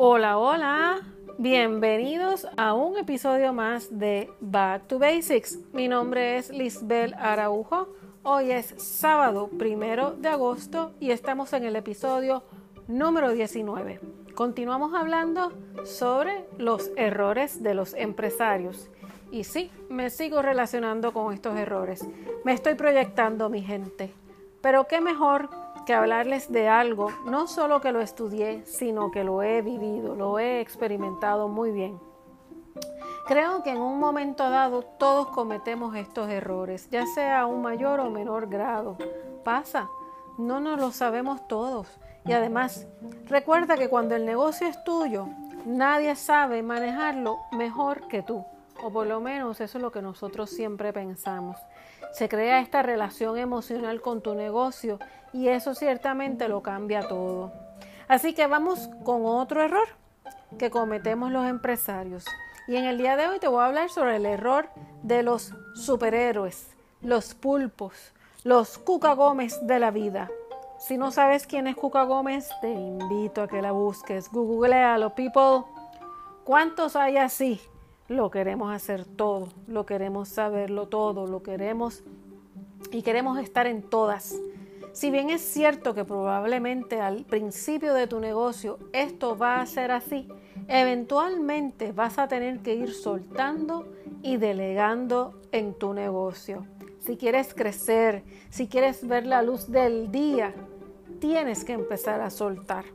Hola, hola. Bienvenidos a un episodio más de Back to Basics. Mi nombre es Lisbel Araujo. Hoy es sábado primero de agosto y estamos en el episodio número 19. Continuamos hablando sobre los errores de los empresarios. Y sí, me sigo relacionando con estos errores. Me estoy proyectando, mi gente. Pero qué mejor que hablarles de algo, no solo que lo estudié, sino que lo he vivido, lo he experimentado muy bien. Creo que en un momento dado todos cometemos estos errores, ya sea a un mayor o menor grado. Pasa, no nos lo sabemos todos. Y además, recuerda que cuando el negocio es tuyo, nadie sabe manejarlo mejor que tú. O por lo menos eso es lo que nosotros siempre pensamos. Se crea esta relación emocional con tu negocio y eso ciertamente lo cambia todo. Así que vamos con otro error que cometemos los empresarios. Y en el día de hoy te voy a hablar sobre el error de los superhéroes, los pulpos, los Cuca Gómez de la vida. Si no sabes quién es Cuca Gómez, te invito a que la busques. Googlealo, people. ¿Cuántos hay así? Lo queremos hacer todo, lo queremos saberlo todo, lo queremos y queremos estar en todas. Si bien es cierto que probablemente al principio de tu negocio esto va a ser así, eventualmente vas a tener que ir soltando y delegando en tu negocio. Si quieres crecer, si quieres ver la luz del día, tienes que empezar a soltar.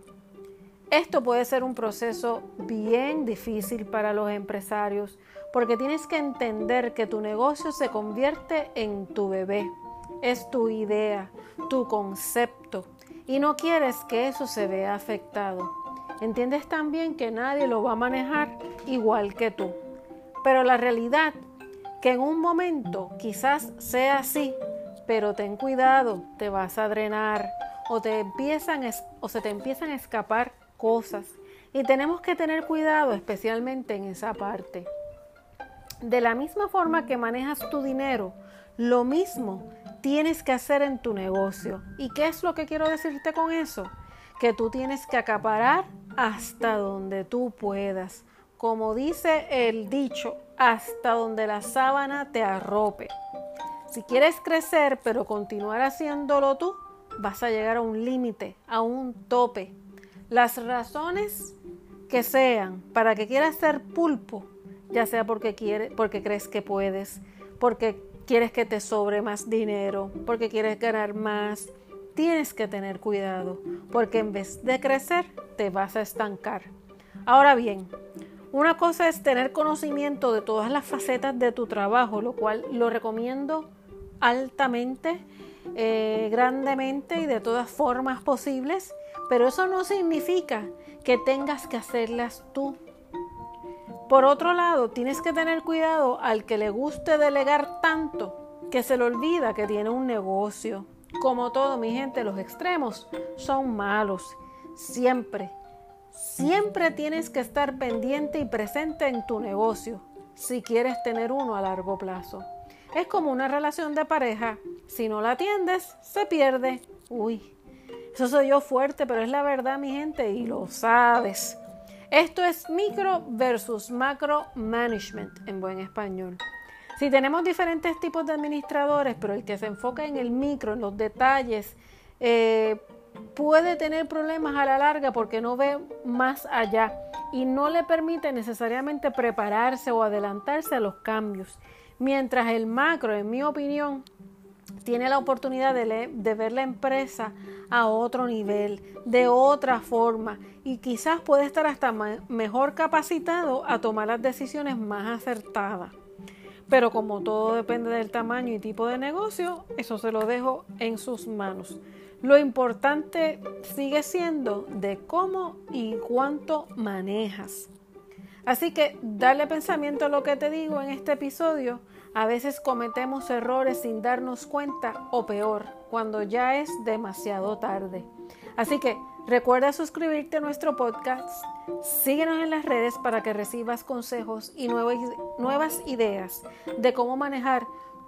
Esto puede ser un proceso bien difícil para los empresarios porque tienes que entender que tu negocio se convierte en tu bebé es tu idea, tu concepto, y no quieres que eso se vea afectado. Entiendes también que nadie lo va a manejar igual que tú. Pero la realidad que en un momento quizás sea así, pero ten cuidado, te vas a drenar o te empiezan o se te empiezan a escapar cosas y tenemos que tener cuidado especialmente en esa parte. De la misma forma que manejas tu dinero, lo mismo tienes que hacer en tu negocio. ¿Y qué es lo que quiero decirte con eso? Que tú tienes que acaparar hasta donde tú puedas. Como dice el dicho, hasta donde la sábana te arrope. Si quieres crecer pero continuar haciéndolo tú, vas a llegar a un límite, a un tope. Las razones que sean para que quieras ser pulpo, ya sea porque, quiere, porque crees que puedes, porque quieres que te sobre más dinero, porque quieres ganar más, tienes que tener cuidado, porque en vez de crecer, te vas a estancar. Ahora bien, una cosa es tener conocimiento de todas las facetas de tu trabajo, lo cual lo recomiendo altamente, eh, grandemente y de todas formas posibles, pero eso no significa que tengas que hacerlas tú por otro lado, tienes que tener cuidado al que le guste delegar tanto que se le olvida que tiene un negocio. Como todo, mi gente, los extremos son malos. Siempre, siempre tienes que estar pendiente y presente en tu negocio si quieres tener uno a largo plazo. Es como una relación de pareja. Si no la atiendes, se pierde. Uy, eso soy yo fuerte, pero es la verdad, mi gente, y lo sabes. Esto es micro versus macro management en buen español. Si tenemos diferentes tipos de administradores, pero el que se enfoca en el micro, en los detalles, eh, puede tener problemas a la larga porque no ve más allá y no le permite necesariamente prepararse o adelantarse a los cambios. Mientras el macro, en mi opinión, tiene la oportunidad de, ver la empresa a otro nivel, de otra forma, y quizás puede estar hasta mejor capacitado a tomar las decisiones más acertadas. Pero como todo depende del tamaño y tipo de negocio, eso se lo dejo en sus manos. Lo importante sigue siendo de cómo y cuánto manejas. Así que dale pensamiento a lo que te digo en este episodio a veces cometemos errores sin darnos cuenta o peor, cuando ya es demasiado tarde. Así que recuerda suscribirte a nuestro podcast, síguenos en las redes para que recibas consejos y nuevas ideas de cómo manejar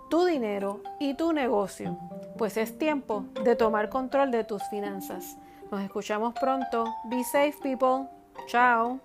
tu dinero y tu negocio, pues es tiempo de tomar control de tus finanzas. Nos escuchamos pronto. Be safe people. Chao.